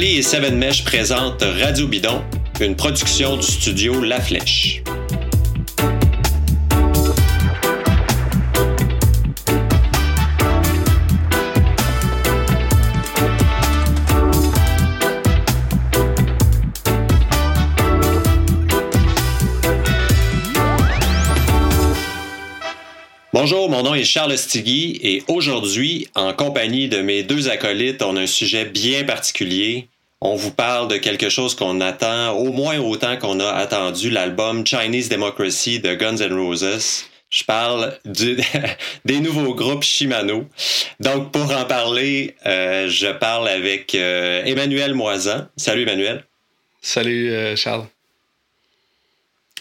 Marley et Seven Mesh présentent Radio Bidon, une production du studio La Flèche. Bonjour, mon nom est Charles Stigui et aujourd'hui, en compagnie de mes deux acolytes, on a un sujet bien particulier. On vous parle de quelque chose qu'on attend au moins autant qu'on a attendu l'album Chinese Democracy de Guns N' Roses. Je parle des nouveaux groupes Shimano. Donc, pour en parler, euh, je parle avec euh, Emmanuel Moisan. Salut, Emmanuel. Salut, euh, Charles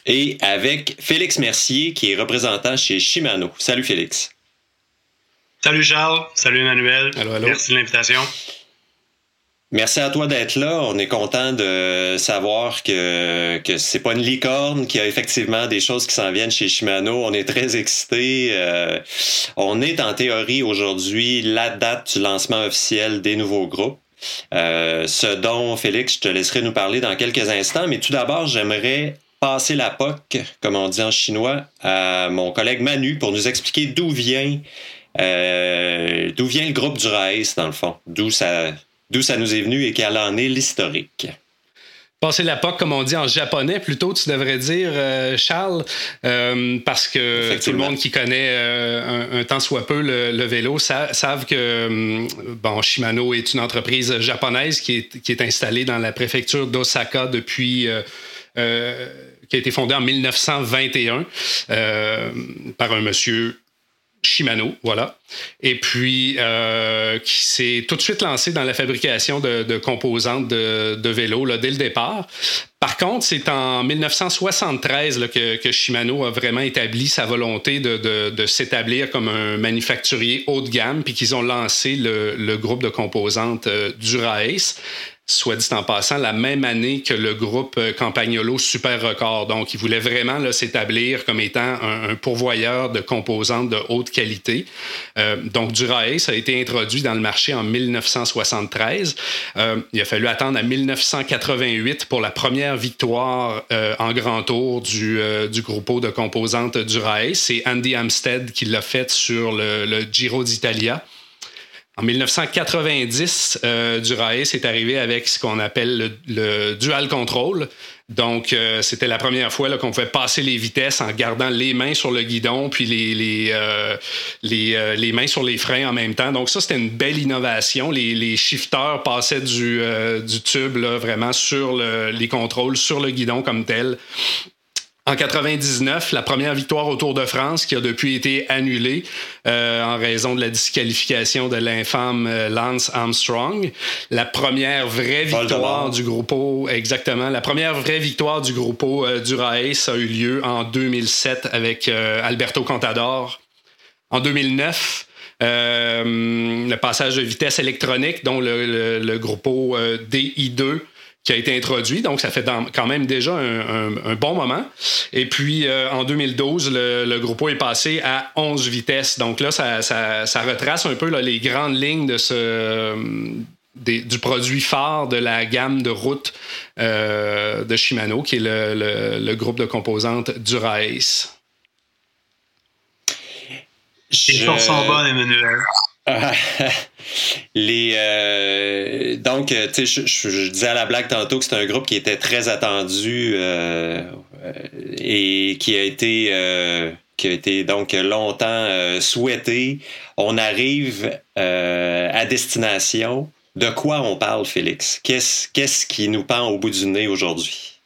et avec Félix Mercier, qui est représentant chez Shimano. Salut Félix. Salut Charles, salut Emmanuel. Merci de l'invitation. Merci à toi d'être là. On est content de savoir que que c'est pas une licorne, qu'il y a effectivement des choses qui s'en viennent chez Shimano. On est très excités. Euh, on est en théorie aujourd'hui la date du lancement officiel des nouveaux groupes. Euh, ce dont Félix, je te laisserai nous parler dans quelques instants. Mais tout d'abord, j'aimerais passer la POC, comme on dit en chinois, à mon collègue Manu pour nous expliquer d'où vient, euh, d'où vient le groupe du Race, dans le fond, d'où ça, d'où ça nous est venu et quel en est l'historique. Passer la POC, comme on dit en japonais, plutôt, tu devrais dire, euh, Charles, euh, parce que tout le monde qui connaît un, temps soit peu le, vélo savent que bon, Shimano est une entreprise japonaise qui est, qui est installée dans la préfecture d'Osaka depuis qui a été fondé en 1921 euh, par un monsieur Shimano, voilà. Et puis, euh, qui s'est tout de suite lancé dans la fabrication de, composantes de, de vélos là, dès le départ. Par contre, c'est en 1973 là, que, que, Shimano a vraiment établi sa volonté de, de s'établir comme un manufacturier haut de gamme, puis qu'ils ont lancé le, le, groupe de composantes Dura-Ace soit dit en passant, la même année que le groupe euh, Campagnolo Super Record. Donc, il voulait vraiment s'établir comme étant un, pourvoyeur de composantes de haute qualité. Euh, donc, Dura-Ace a été introduit dans le marché en 1973. Euh, il a fallu attendre à 1988 pour la première victoire en grand tour du, du groupe de composantes Dura-Ace. C'est Andy Amstead qui l'a fait sur le Giro d'Italia. En 1990, euh, Dura-Ace est arrivé avec ce qu'on appelle le, dual control. Donc, euh, c'était la première fois qu'on pouvait passer les vitesses en gardant les mains sur le guidon puis les, les, euh, les, les, mains sur les freins en même temps. Donc, ça, c'était une belle innovation. Les, shifters passaient du, du tube là, vraiment sur le, les contrôles, sur le guidon comme tel. En 99, la première victoire au Tour de France qui a depuis été annulée euh, en raison de la disqualification de l'infâme euh, Lance Armstrong. La première vraie victoire du groupe exactement, la première vraie victoire du groupe euh, du Race a eu lieu en 2007 avec Alberto Contador. En 2009, le passage de vitesse électronique dont le, le, groupe DI2 qui a été introduit. Donc, ça fait quand même déjà un, bon moment. Et puis, euh, en 2012, le, le est passé à 11 vitesses. Donc là, ça, retrace un peu les grandes lignes du produit phare de la gamme de route euh, de Shimano, qui est le, le, groupe de composantes Dura-Ace. Les choses sont bonnes, Emmanuel. les euh, donc tu sais je, disais à la blague tantôt que c'est un groupe qui était très attendu euh, et qui a été euh, qui a été donc longtemps souhaité. On arrive à destination. De quoi on parle Félix? Qu'est-ce qu'est-ce qui nous pend au bout du nez aujourd'hui?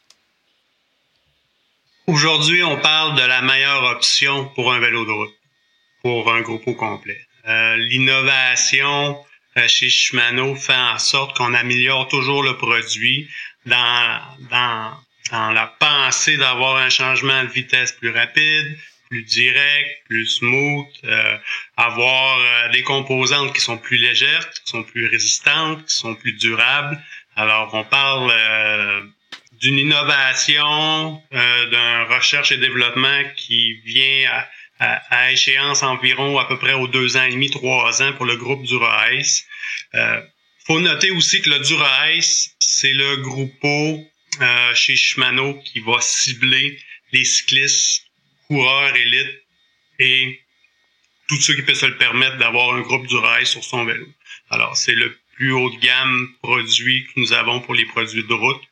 Aujourd'hui on parle de la meilleure option pour un vélo de route pour un groupe au complet euh, l'innovation euh, chez Shimano fait en sorte qu'on améliore toujours le produit dans, dans, dans la pensée d'avoir un changement de vitesse plus rapide, plus direct, plus smooth, euh, avoir des composantes qui sont plus légères, qui sont plus résistantes, qui sont plus durables. Alors, on parle d'une innovation, d'un recherche et développement qui vient à, à, échéance environ à peu près aux deux ans et demi, trois ans pour le groupe du Euh, faut noter aussi que le Dura-Ice, c'est le groupe euh, chez Shimano qui va cibler les cyclistes, coureurs, élites et tous ceux qui peuvent se le permettre d'avoir un groupe Dura-Ice sur son vélo. Alors, c'est le plus haut de gamme produit que nous avons pour les produits de route.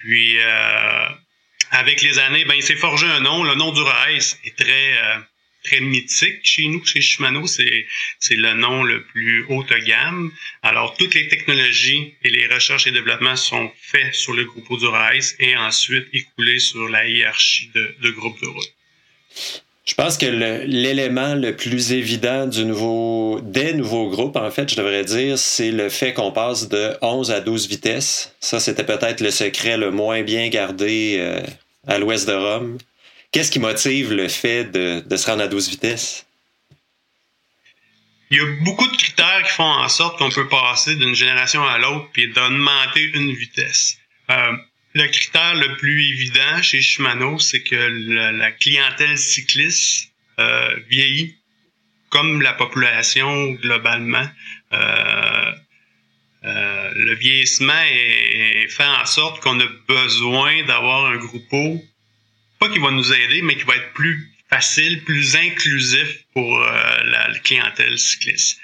Puis, euh, avec les années, ben, il s'est forgé un nom. Le nom Dura-Ice est très... Euh, très mythique chez nous, chez Shimano, c'est, le nom le plus haut de gamme. Alors, toutes les technologies et les recherches et développements sont faits sur le groupe Dura-Ice et ensuite écoulés sur la hiérarchie de, de groupe de route. Je pense que l'élément le, plus évident du nouveau, des nouveaux groupes, en fait, je devrais dire, c'est le fait qu'on passe de 11 à 12 vitesses. Ça, c'était peut-être le secret le moins bien gardé euh, à l'ouest de Rome. Qu'est-ce qui motive le fait de, se rendre à 12 vitesses? Il y a beaucoup de critères qui font en sorte qu'on peut passer d'une génération à l'autre puis d'augmenter une vitesse. Euh, le critère le plus évident chez Shimano, c'est que la, clientèle cycliste euh, vieillit comme la population globalement. Euh, le vieillissement est, fait en sorte qu'on a besoin d'avoir un groupe pas qui va nous aider, mais qui va être plus facile, plus inclusif pour euh, la, clientèle cycliste.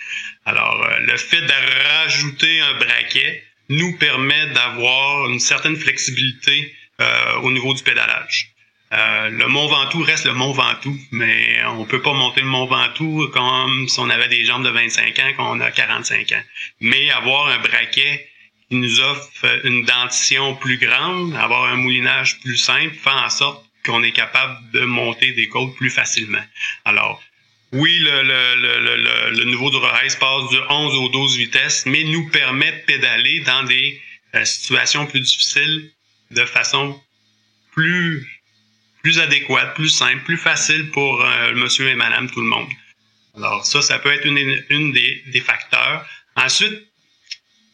Alors, euh, le fait de rajouter un braquet nous permet d'avoir une certaine flexibilité euh, au niveau du pédalage. le Mont Ventoux reste le Mont Ventoux, mais on peut pas monter le Mont Ventoux comme si on avait des jambes de 25 ans quand on a 45 ans. Mais avoir un braquet qui nous offre une dentition plus grande, avoir un moulinage plus simple, fait en sorte qu'on est capable de monter des côtes plus facilement. Alors, oui, le, le, le, le, nouveau passe de 11 aux 12 vitesses, mais nous permet de pédaler dans des euh, situations plus difficiles de façon plus, plus adéquate, plus simple, plus facile pour euh, monsieur et madame, tout le monde. Alors ça, ça peut être une, une des, des facteurs. Ensuite,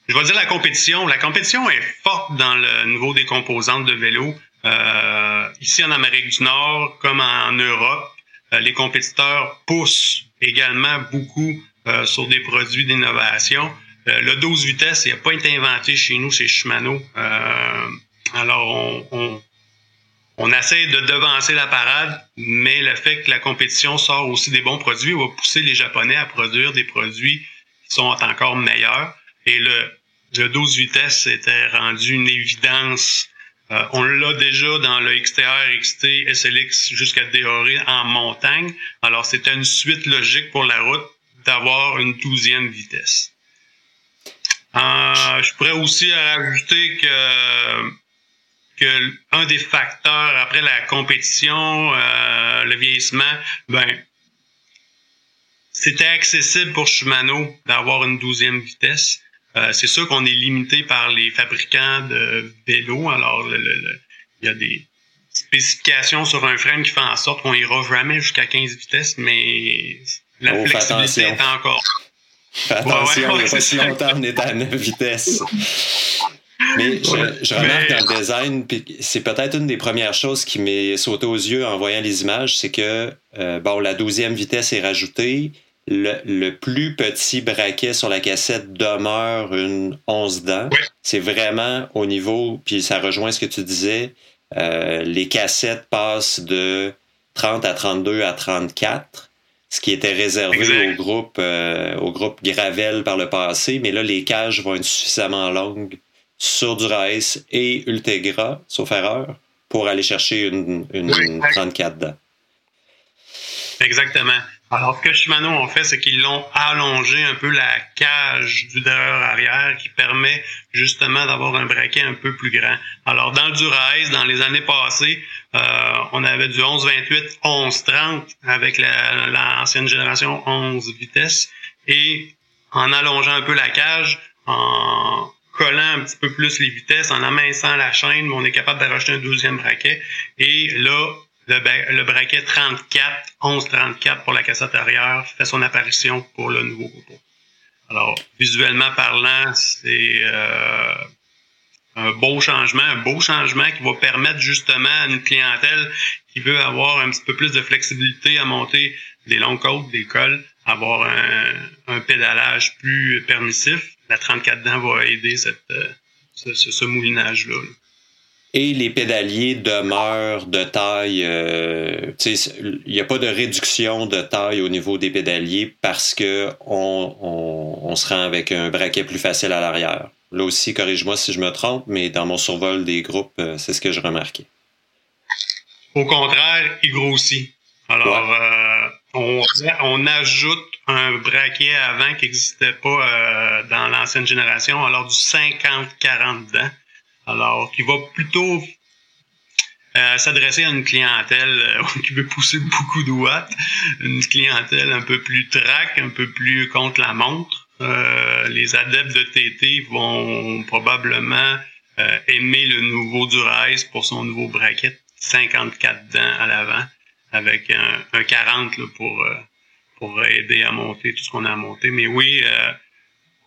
je vais dire la compétition. La compétition est forte dans le niveau des composantes de vélo. Euh, ici en Amérique du Nord, comme en Europe, euh, les compétiteurs poussent également beaucoup euh, sur des produits d'innovation. le 12 vitesses, n'a pas été inventé chez nous, chez Shimano. alors, on, on, on, essaie de devancer la parade, mais le fait que la compétition sort aussi des bons produits va pousser les Japonais à produire des produits qui sont encore meilleurs. Et le, le 12 vitesses était rendu une évidence euh, on l'a déjà dans le XTR, XT, SLX jusqu'à Déoré en montagne. Alors, c'était une suite logique pour la route d'avoir une douzième vitesse. Euh, je pourrais aussi rajouter que, que un des facteurs après la compétition, euh, le vieillissement, ben, c'était accessible pour Shimano d'avoir une douzième vitesse. Euh, c'est sûr qu'on est limité par les fabricants de vélos. Alors, il y a des spécifications sur un frein qui font en sorte qu'on ira jamais jusqu'à 15 vitesses, mais la oh, flexibilité est encore. attention, il n'y a pas si longtemps on est à 9 vitesses. Mais je, remarque dans le design, c'est peut-être une des premières choses qui m'est sautée aux yeux en voyant les images, c'est que euh, bon, la douzième vitesse est rajoutée, le, plus petit braquet sur la cassette demeure une 11 dents. C'est vraiment au niveau, puis ça rejoint ce que tu disais, euh, les cassettes passent de 30 à 32 à 34, ce qui était réservé au groupe, euh, au groupe Gravel par le passé, mais là, les cages vont être suffisamment longues sur du et Ultegra, sauf erreur, pour aller chercher une, une 34 dents. Exactement. Alors, ce que Shimano ont fait, c'est qu'ils l'ont allongé un peu la cage du derrière arrière qui permet justement d'avoir un braquet un peu plus grand. Alors, dans le Durace, dans les années passées, euh, on avait du 11-28, 11-30 avec l'ancienne génération 11 vitesses et en allongeant un peu la cage, en collant un petit peu plus les vitesses, en aminçant la chaîne, on est capable de un deuxième braquet. Et là, le, braquet 34, 11-34 pour la cassette arrière fait son apparition pour le nouveau groupe. Alors, visuellement parlant, c'est euh, un beau changement, un beau changement qui va permettre justement à une clientèle qui veut avoir un petit peu plus de flexibilité à monter des longues côtes, des cols, avoir un, pédalage plus permissif. La 34 dents va aider cette, euh, ce, moulinage-là. Et les pédaliers demeurent de taille. Euh, il n'y a pas de réduction de taille au niveau des pédaliers parce que on, on se rend avec un braquet plus facile à l'arrière. Là aussi, corrige-moi si je me trompe, mais dans mon survol des groupes, euh, c'est ce que je remarquais. Au contraire, il grossit. Alors, euh, on, on, ajoute un braquet avant qui n'existait pas dans l'ancienne génération, alors du 50-40 dents. Alors, qui va plutôt s'adresser à une clientèle qui veut pousser beaucoup de watts, une clientèle un peu plus track, un peu plus contre la montre. Euh, les adeptes de TT vont probablement euh, aimer le nouveau Durace pour son nouveau bracket 54 dents à l'avant avec un, 40 pour euh, pour aider à monter tout ce qu'on a à monter. Mais oui,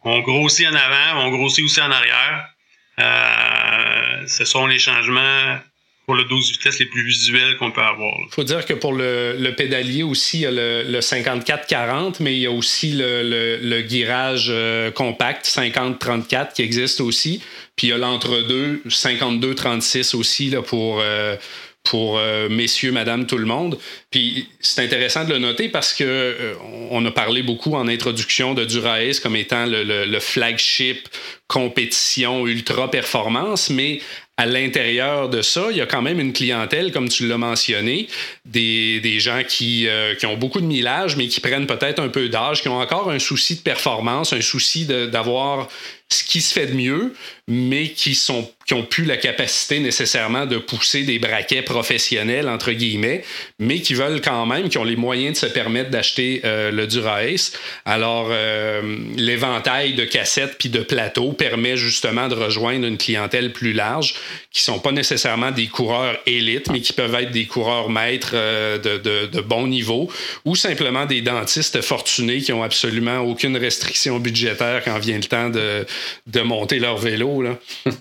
on grossit en avant, on grossit aussi en arrière. Ce sont les changements pour le 12 vitesses les plus visuels qu'on peut avoir. Il faut dire que pour le, pédalier aussi, il y a le, 54-40, mais il y a aussi le, le guirage euh, compact 50-34 qui existe aussi. Puis il y a l'entre-deux 52-36 aussi là, pour, euh, pour euh, messieurs, madame, tout le monde. Puis c'est intéressant de le noter parce que on a parlé beaucoup en introduction de Durace comme étant le, le flagship compétition ultra performance, mais à l'intérieur de ça, il y a quand même une clientèle, comme tu l'as mentionné, des, des gens qui, euh, qui, ont beaucoup de millage, mais qui prennent peut-être un peu d'âge, qui ont encore un souci de performance, un souci d'avoir ce qui se fait de mieux, mais qui sont qui ont plus la capacité nécessairement de pousser des braquets professionnels entre guillemets, mais qui veulent quand même, qui ont les moyens de se permettre d'acheter euh, le Dura-Ace. Alors euh, l'éventail de cassettes puis de plateaux permet justement de rejoindre une clientèle plus large, qui sont pas nécessairement des coureurs élites, mais qui peuvent être des coureurs maîtres euh, de, de, de bon niveau, ou simplement des dentistes fortunés qui ont absolument aucune restriction budgétaire quand vient le temps de de monter leur vélo. Là.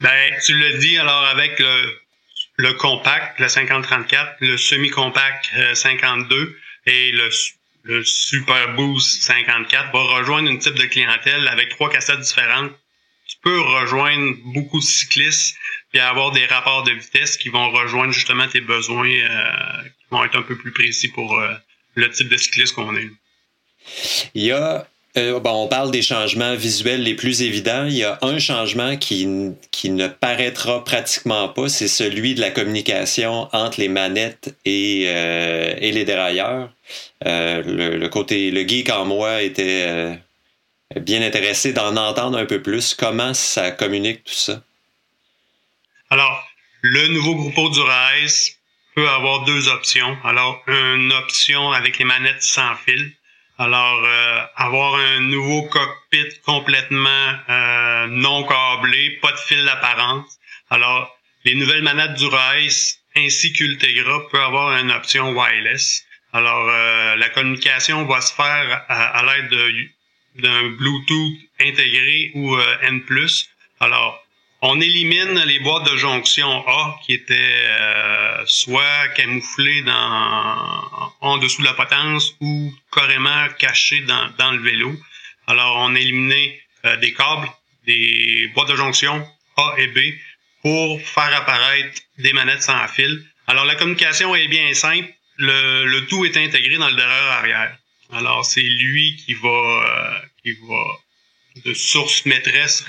ben, tu le dis alors avec le, le compact, le 5034, le semi-compact 52 euh, et le, le Super Boost 54 va rejoindre une type de clientèle avec trois cassettes différentes. Tu peux rejoindre beaucoup de cyclistes et avoir des rapports de vitesse qui vont rejoindre justement tes besoins euh, qui vont être un peu plus précis pour euh, le type de cycliste qu'on est. Il y a euh, on parle des changements visuels les plus évidents. Il y a un changement qui, ne paraîtra pratiquement pas, c'est celui de la communication entre les manettes et, euh, les dérailleurs. Euh, le, côté, le geek en moi était bien intéressé d'en entendre un peu plus. Comment ça communique tout ça? Alors, le nouveau groupe du Rise peut avoir deux options. Alors, une option avec les manettes sans fil alors, euh, avoir un nouveau cockpit complètement euh, non câblé, pas de fil d'apparence. Alors, les nouvelles manettes du Rise ainsi qu'Ultegra peuvent avoir une option wireless. Alors, euh, la communication va se faire à, l'aide d'un Bluetooth intégré ou N+. Alors, on élimine les boîtes de jonction A qui étaient euh, soit camouflées en dessous de la potence ou carrément cachées dans, le vélo. Alors, on a éliminé euh, des câbles, des boîtes de jonction A et B pour faire apparaître des manettes sans fil. Alors, la communication est bien simple. Le, tout est intégré dans le derrière arrière. Alors, c'est lui qui va, euh, qui va sources maîtresses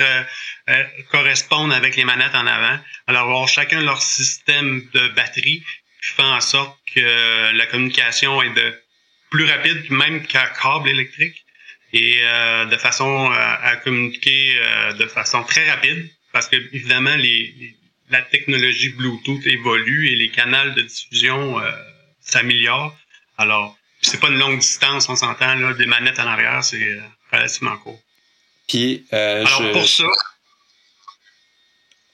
euh, correspondent avec les manettes en avant. Alors, avoir chacun leur système de batterie qui fait en sorte que la communication est de plus rapide même qu'un câble électrique et euh, de façon à, communiquer euh, de façon très rapide parce que évidemment les, la technologie Bluetooth évolue et les canaux de diffusion s'améliorent. Alors, c'est pas une longue distance, on s'entend là, des manettes en arrière, c'est relativement court. Euh, Alors, pour ça.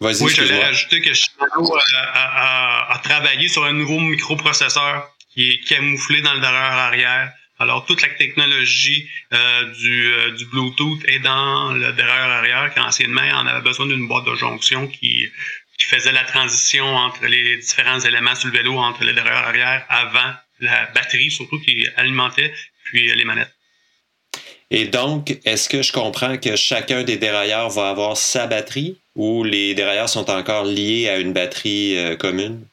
Oui, je voulais rajouter que Shimano a, travaillé sur un nouveau microprocesseur qui est camouflé dans le derrière arrière. Alors, toute la technologie euh, du, euh, du, Bluetooth est dans le derrière arrière, qu'anciennement, on avait besoin d'une boîte de jonction qui, qui faisait la transition entre les différents éléments sur le vélo, entre le derrière arrière, avant la batterie, surtout qui alimentait, puis les manettes. Et donc, est-ce que je comprends que chacun des dérailleurs va avoir sa batterie ou les dérailleurs sont encore liés à une batterie euh, commune?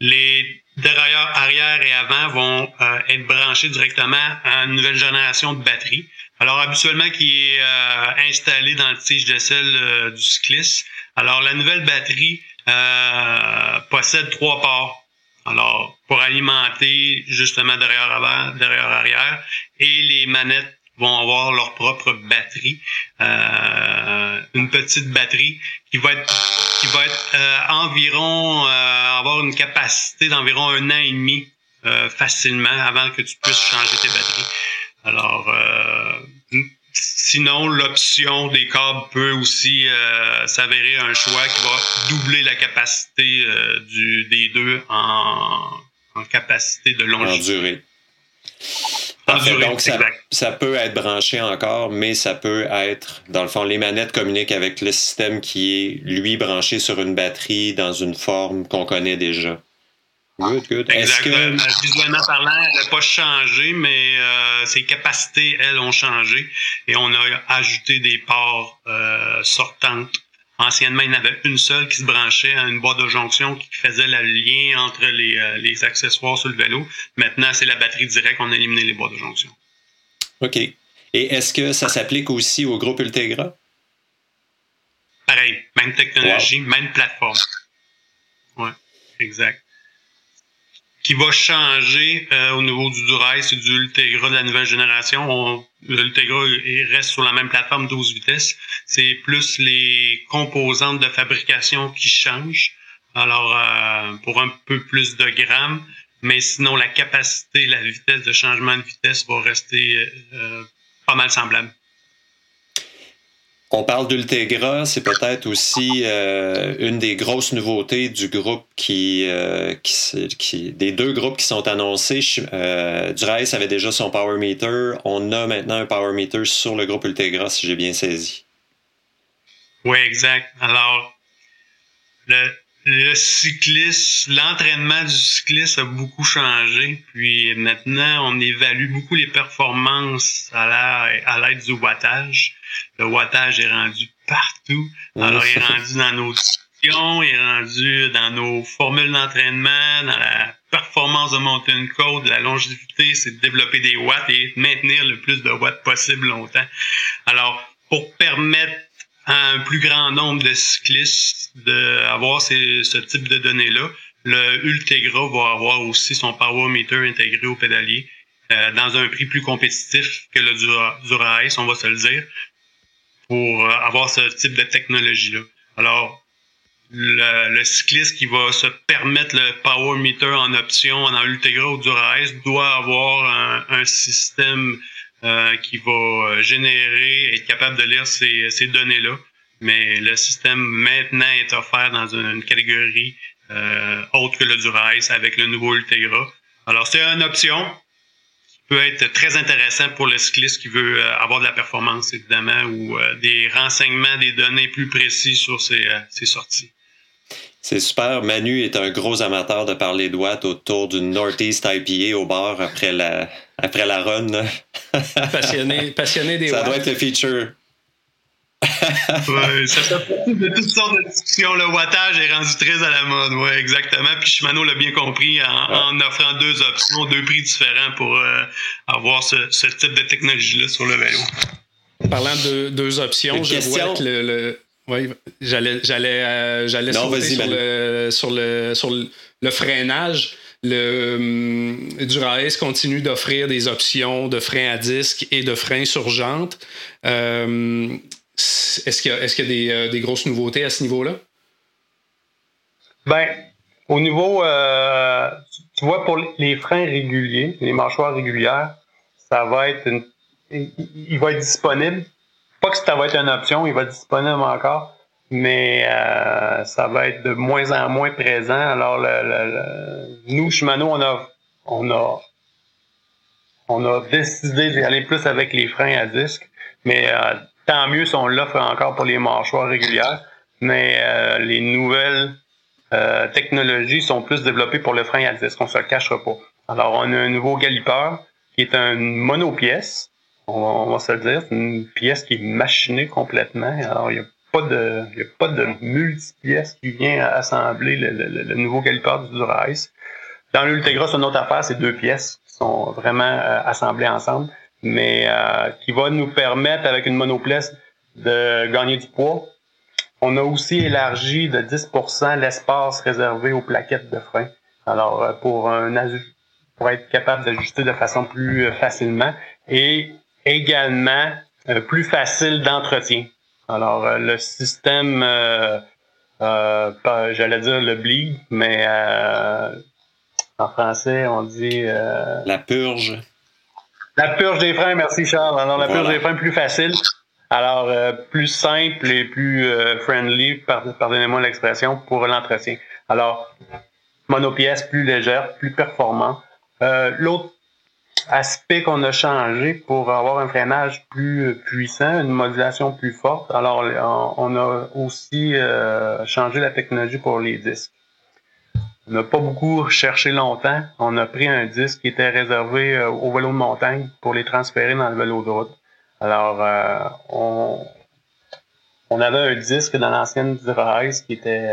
Les dérailleurs arrière et avant vont euh, être branchés directement à une nouvelle génération de batterie. Alors, habituellement, qui est euh, installé dans le tige de sel du cycliste. Alors, la nouvelle batterie possède trois ports. Alors, pour alimenter justement derrière avant, derrière arrière, et les manettes vont avoir leur propre batterie, euh, une petite batterie qui va être qui va être euh, environ euh, avoir une capacité d'environ un an et demi euh, facilement avant que tu puisses changer tes batteries. Alors sinon l'option des câbles peut aussi s'avérer un choix qui va doubler la capacité du des deux en, en capacité de longévité. donc, ça, peut être branché encore, mais ça peut être, dans le fond, les manettes communiquent avec le système qui est, lui, branché sur une batterie dans une forme qu'on connaît déjà. Good, good. Est-ce que... Euh, visuellement parlant, elle n'a pas changé, mais euh, ses capacités, elles, ont changé. Et on a ajouté des ports euh, sortantes Anciennement, il y en avait une seule qui se branchait à une boîte de jonction qui faisait le lien entre les, euh, les accessoires sur le vélo. Maintenant, c'est la batterie directe. On a éliminé les boîtes de jonction. OK. Et est-ce que ça s'applique aussi au groupe Ultegra? Pareil. Même technologie, même plateforme. Oui, exact qui va changer euh, au niveau du Durace et du Ultegra de la nouvelle génération. L'Ultegra reste sur la même plateforme 12 vitesses. C'est plus les composantes de fabrication qui changent. Alors, euh, pour un peu plus de grammes, mais sinon la capacité, la vitesse de changement de vitesse va rester euh, pas mal semblable. On parle d'Ultegra, c'est peut-être aussi euh, une des grosses nouveautés du groupe qui, euh, des deux groupes qui sont annoncés. Euh, avait déjà son Power Meter. On a maintenant un Power Meter sur le groupe Ultegra, si j'ai bien saisi. Oui, exact. Alors, le, le cycliste, l'entraînement du cycliste a beaucoup changé. Puis maintenant, on évalue beaucoup les performances à l'aide du wattage. Le wattage est rendu partout. Alors, il est rendu dans nos discussions, il est rendu dans nos formules d'entraînement, dans la performance de une côte, la longévité, c'est de développer des watts et maintenir le plus de watts possible longtemps. Alors, pour permettre un plus grand nombre de cyclistes d'avoir ce type de données-là. Le Ultegra va avoir aussi son Power Meter intégré au pédalier euh, dans un prix plus compétitif que le Dura-Ice, on va se le dire, pour euh, avoir ce type de technologie-là. Alors, le, cycliste qui va se permettre le Power Meter en option en Ultegra ou Dura-Ice doit avoir un, système euh, qui va générer, être capable de lire ces, ces données-là. Mais le système maintenant est offert dans une, catégorie euh, autre que le Dura-Ice avec le nouveau Ultegra. Alors c'est une option qui peut être très intéressant pour le cycliste qui veut euh, avoir de la performance évidemment ou des renseignements, des données plus précis sur ses, ses sorties. C'est super. Manu est un gros amateur de parler de watts autour d'une Northeast IPA au bar après la, après la run. passionné, passionné des Ça doit être le feature. ouais, ça fait partie de toutes sortes de discussions. Le wattage est rendu très à la mode, ouais, exactement. Puis Shimano l'a bien compris en, offrant deux options, deux prix différents pour euh, avoir ce, type de technologie-là sur le vélo. Parlant de deux options, je vois que le oui, j'allais j'allais euh, j'allais sauter sur le, sur le sur le, freinage. Le Dura-Ace continue d'offrir des options de frein à disque et de frein sur jante. Euh, est-ce qu'il y a, est-ce qu'il y a des, euh, des, grosses nouveautés à ce niveau-là? Ben, au niveau, tu vois, pour les freins réguliers, les mâchoires régulières, ça va être une, il va être disponible que ça va être une option, il va être disponible encore, mais euh, ça va être de moins en moins présent. Alors, le, nous, Shimano, on a, on a on a décidé d'aller plus avec les freins à disque, mais tant mieux si on l'offre encore pour les mâchoires régulières. Mais les nouvelles technologies sont plus développées pour le frein à disque, on se le cachera pas. Alors, on a un nouveau galipeur qui est une monopièce. On va, se le dire, c'est une pièce qui est machinée complètement. Alors, il n'y a pas de, y a pas de multipièce qui vient assembler le, nouveau galipeur du Dura-Ice. Dans l'Ultegra, c'est une autre affaire, c'est deux pièces qui sont vraiment euh, assemblées ensemble, mais euh, qui va nous permettre, avec une monopièce, de gagner du poids. On a aussi élargi de 10% l'espace réservé aux plaquettes de frein. Alors, euh, pour un pour être capable d'ajuster de façon plus facilement et également plus facile d'entretien. Alors, euh, le système, euh, euh, j'allais dire le bleed, mais en français, on dit... la purge. La purge des freins, merci Charles. Alors, la purge des freins plus facile. Alors, plus simple et plus friendly, pardonnez-moi l'expression, pour l'entretien. Alors, monopièce plus légère, plus performant. L'autre aspect qu'on a changé pour avoir un freinage plus puissant, une modulation plus forte. Alors, on a aussi euh, changé la technologie pour les disques. On n'a pas beaucoup cherché longtemps. On a pris un disque qui était réservé euh, au vélo de montagne pour les transférer dans le vélo de route. Alors, euh, on, on avait un disque dans l'ancienne Dura-Ice qui était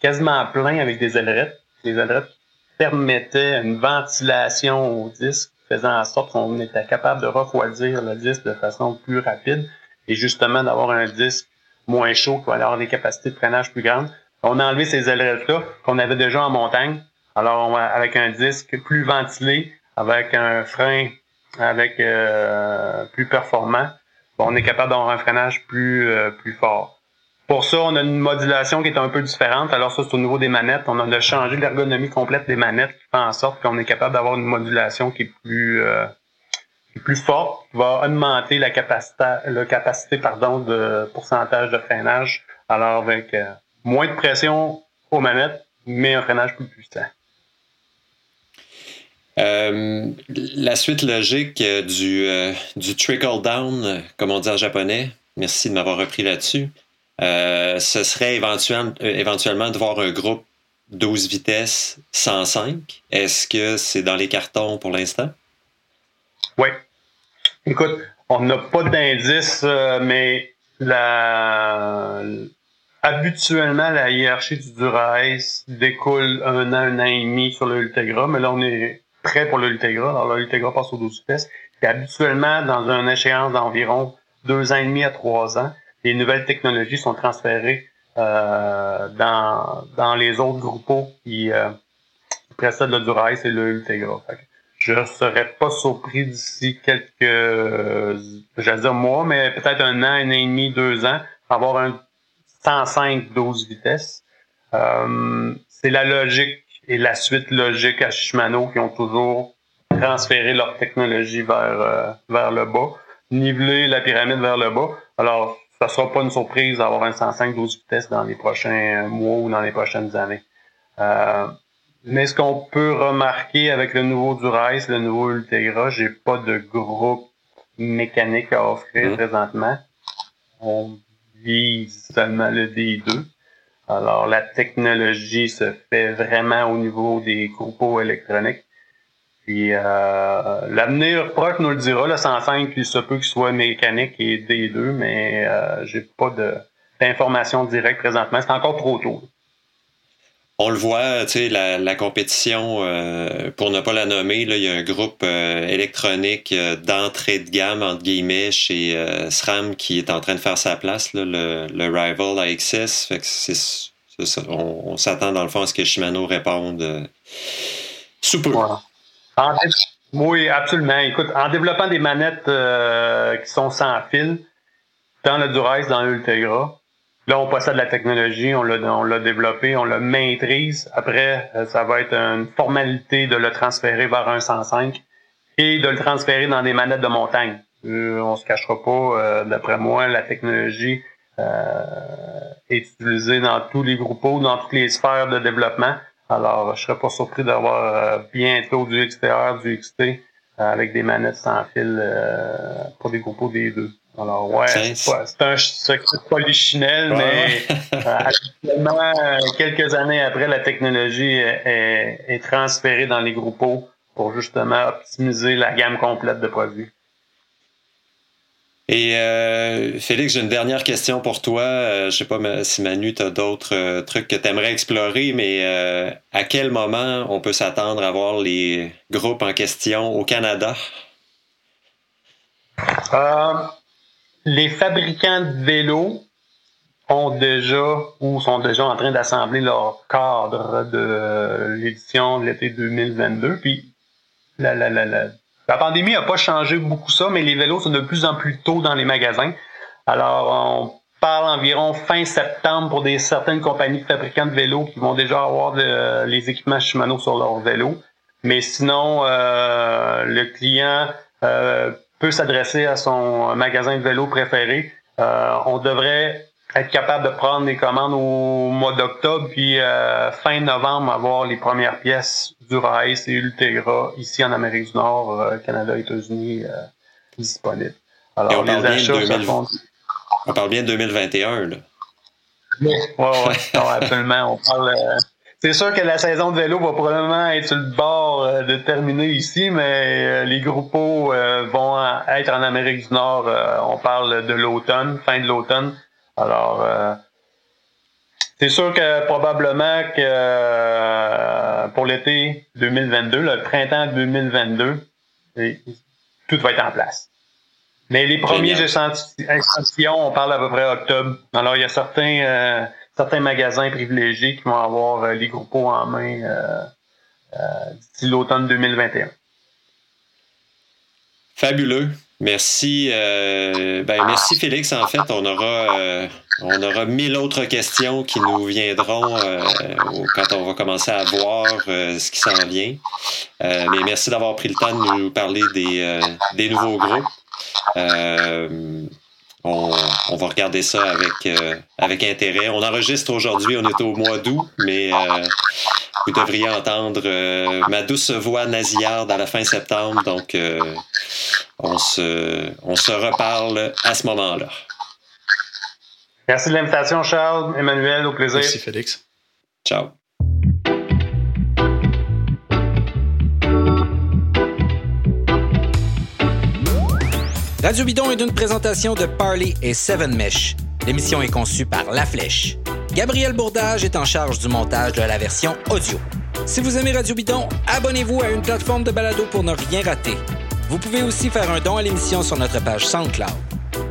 quasiment plein avec des ailerettes. Des ailerettes permettait une ventilation au disque, faisant en sorte qu'on était capable de refroidir le disque de façon plus rapide et justement d'avoir un disque moins chaud qui va avoir des capacités de freinage plus grandes. On a enlevé ces ailerettes-là qu'on avait déjà en montagne. Alors, avec un disque plus ventilé, avec un frein avec euh, plus performant, on est capable d'avoir un freinage plus, euh, plus fort. Pour ça, on a une modulation qui est un peu différente. Alors ça, c'est au niveau des manettes. On a changé l'ergonomie complète des manettes qui fait en sorte qu'on est capable d'avoir une modulation qui est plus euh, plus forte, qui va augmenter la capacité, la capacité pardon, de pourcentage de freinage. Alors avec euh, moins de pression aux manettes, mais un freinage plus puissant. Euh, la suite logique du, du trickle down, comme on dit en japonais, merci de m'avoir repris là-dessus. Euh, ce serait éventuellement, euh, éventuellement de voir un groupe 12 vitesses 105. Est-ce que c'est dans les cartons pour l'instant? Oui. Écoute, on n'a pas d'indice, euh, mais la... habituellement, la hiérarchie du Dura-Ace découle un an, un an et demi sur le Ultegra, mais là, on est prêt pour le Ultegra. Alors, le Ultegra passe aux 12 vitesses. Et habituellement, dans une échéance d'environ deux ans et demi à trois ans, les nouvelles technologies sont transférées euh, dans, dans les autres groupes qui, euh, précèdent le Dura-Ice et le Ultegra. Je ne serais pas surpris d'ici quelques, j'allais dire mois, mais peut-être un an, un an et demi, deux ans, avoir un 105 12 vitesses. Euh, c'est la logique et la suite logique à Shimano qui ont toujours transféré leur technologie vers, euh, vers le bas, nivelé la pyramide vers le bas. Alors, ça sera pas une surprise d'avoir un 105 12 vitesses dans les prochains mois ou dans les prochaines années. Euh, mais ce qu'on peut remarquer avec le nouveau Dura-Ice, le nouveau Ultegra, j'ai pas de groupe mécanique à offrir mmh. présentement. On vise seulement le D2. Alors la technologie se fait vraiment au niveau des groupes électroniques. Puis euh, l'avenir proche nous le dira. Le 105, il se peut qu'il soit mécanique et D2, mais euh, j'ai pas d'informations directes présentement. C'est encore trop tôt. On le voit, tu sais, la, compétition, euh, pour ne pas la nommer, là, il y a un groupe électronique d'entrée de gamme, entre guillemets, chez SRAM qui est en train de faire sa place, le, le, Rival AXS. Fait que c'est, On, s'attend dans le fond à ce que Shimano réponde sous peu. Oui, absolument. Écoute, en développant des manettes euh, qui sont sans fil, dans le Dura-Ice, dans l'Ultegra, là, on possède la technologie, on l'a, on l'a développé, on le maîtrise. Après, euh, ça va être une formalité de le transférer vers un 105 et de le transférer dans des manettes de montagne. Euh, on se cachera pas, euh, d'après moi, la technologie est utilisée dans tous les groupes, dans toutes les sphères de développement. Alors, je serais pas surpris d'avoir euh, bientôt du XTR, du XT avec des manettes sans fil pour des groupes des deux. Alors, ouais, c'est un secret polichinelle, mais actuellement, quelques années après, la technologie est, est, transférée dans les groupes pour justement optimiser la gamme complète de produits. Et euh, Félix, j'ai une dernière question pour toi. Euh, je sais pas si Manu, tu as d'autres euh, trucs que tu aimerais explorer, mais à quel moment on peut s'attendre à voir les groupes en question au Canada? les fabricants de vélos ont déjà ou sont déjà en train d'assembler leur cadre de l'édition de l'été 2022. Puis la, la, la, la la pandémie n'a pas changé beaucoup ça, mais les vélos sont de plus en plus tôt dans les magasins. Alors, on parle environ fin septembre pour des certaines compagnies fabricantes de vélos qui vont déjà avoir les équipements Shimano sur leurs vélos. Mais sinon, euh, le client euh, peut s'adresser à son magasin de vélos préféré. Euh, on devrait être capable de prendre des commandes au mois d'octobre, puis euh, fin novembre, avoir les premières pièces du Race et Ultegra ici en Amérique du Nord, euh, Canada, États-Unis, euh, disponibles. Alors, les achats, On parle bien de 2021, là. Oui, ouais, ouais, absolument. On parle. c'est sûr que la saison de vélo va probablement être sur le bord de terminer ici, mais les groupes vont être en Amérique du Nord. on parle de l'automne, fin de l'automne. Alors, euh, c'est sûr que probablement que euh, pour l'été 2022, le printemps 2022, tout va être en place. Mais les premiers échantillons, on parle à peu près octobre. Alors, il y a certains, euh, certains magasins privilégiés qui vont avoir les groupes en main d'ici l'automne 2021. Fabuleux. Merci. Euh, ben, merci Félix. En fait, on aura, euh, on aura mille autres questions qui nous viendront euh, quand on va commencer à voir ce qui s'en vient. mais merci d'avoir pris le temps de nous parler des, des nouveaux groupes. On, on, va regarder ça avec, avec intérêt. On enregistre aujourd'hui, on est au mois d'août, mais vous devriez entendre ma douce voix nasillarde à la fin septembre. Donc, on se, on se reparle à ce moment-là. Merci de l'invitation, Charles. Emmanuel, au plaisir. Merci, Félix. Ciao. Radio Bidon est une présentation de Parley et Seven Mesh. L'émission est conçue par La Flèche. Gabriel Bourdage est en charge du montage de la version audio. Si vous aimez Radio Bidon, abonnez-vous à une plateforme de balado pour ne rien rater. Vous pouvez aussi faire un don à l'émission sur notre page SoundCloud.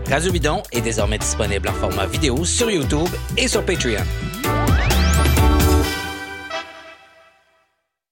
Radio est désormais disponible en format vidéo sur YouTube et sur Patreon.